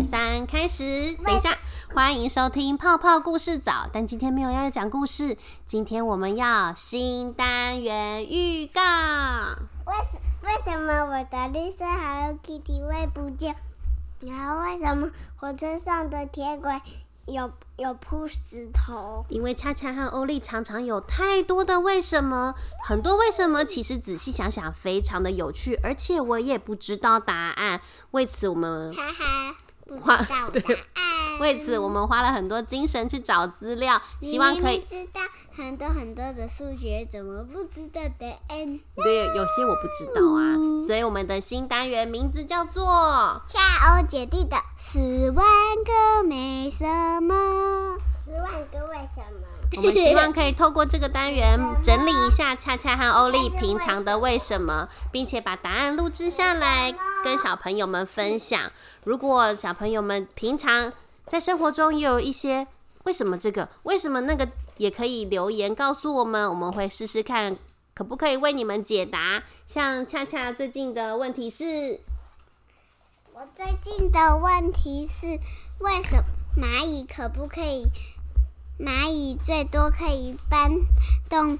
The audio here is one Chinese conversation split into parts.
二三，开始！等一下，欢迎收听泡泡故事早。但今天没有要讲故事，今天我们要新单元预告。为什为什么我的绿色 Hello Kitty 会不见？然后为什么火车上的铁轨有有铺石头？因为恰恰和欧丽常常有太多的为什么，很多为什么，其实仔细想想，非常的有趣，而且我也不知道答案。为此，我们哈哈，不知花道对答案。为此我们花了很多精神去找资料，希望可以知道很多很多的数学，怎么不知道答案？对，有些我不知道啊，所以我们的新单元名字叫做恰欧姐弟的十万个为什么？我们希望可以透过这个单元整理一下恰恰和欧丽平常的为什么，并且把答案录制下来，跟小朋友们分享。如果小朋友们平常在生活中也有一些为什么这个、为什么那个，也可以留言告诉我们，我们会试试看可不可以为你们解答。像恰恰最近的问题是，我最近的问题是，为什么蚂蚁可不可以？蚂蚁最多可以搬动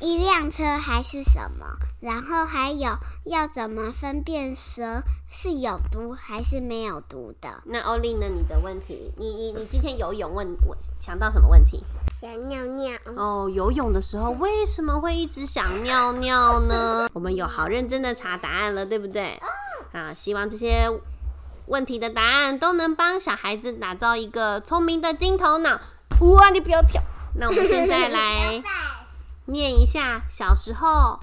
一辆车还是什么？然后还有要怎么分辨蛇是有毒还是没有毒的？那欧丽呢？你的问题，你你你今天游泳问我想到什么问题？想尿尿。哦，游泳的时候为什么会一直想尿尿呢？我们有好认真的查答案了，对不对？啊，希望这些问题的答案都能帮小孩子打造一个聪明的金头脑。哇，你不要跳！那我们现在来念一下小时候，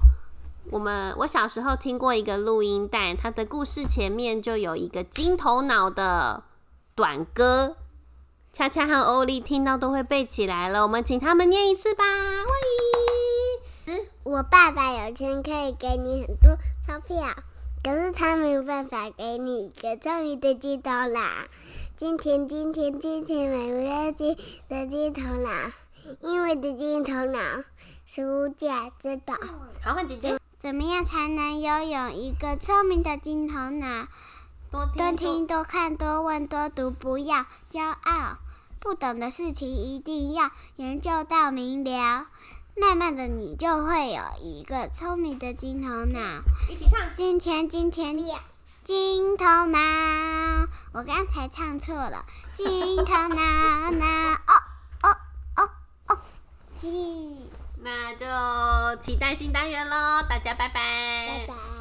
我们我小时候听过一个录音带，它的故事前面就有一个金头脑的短歌。恰恰和欧丽听到都会背起来了，我们请他们念一次吧。欢迎。我爸爸有钱可以给你很多钞票，可是他没有办法给你一个聪明的鸡头啦。金钱，金钱，金钱买不到金的金头脑，因为的金头脑是无价之宝。好，换姐姐。怎么样才能拥有一个聪明的金头脑？多听、多看、多问、多读，不要骄傲。不懂的事情一定要研究到明了，慢慢的你就会有一个聪明的金头脑。一起唱。金钱，金钱，金头脑。我刚才唱错了，金头脑脑。哦哦哦哦，嘿，那就期待新单元喽，大家拜拜。拜拜。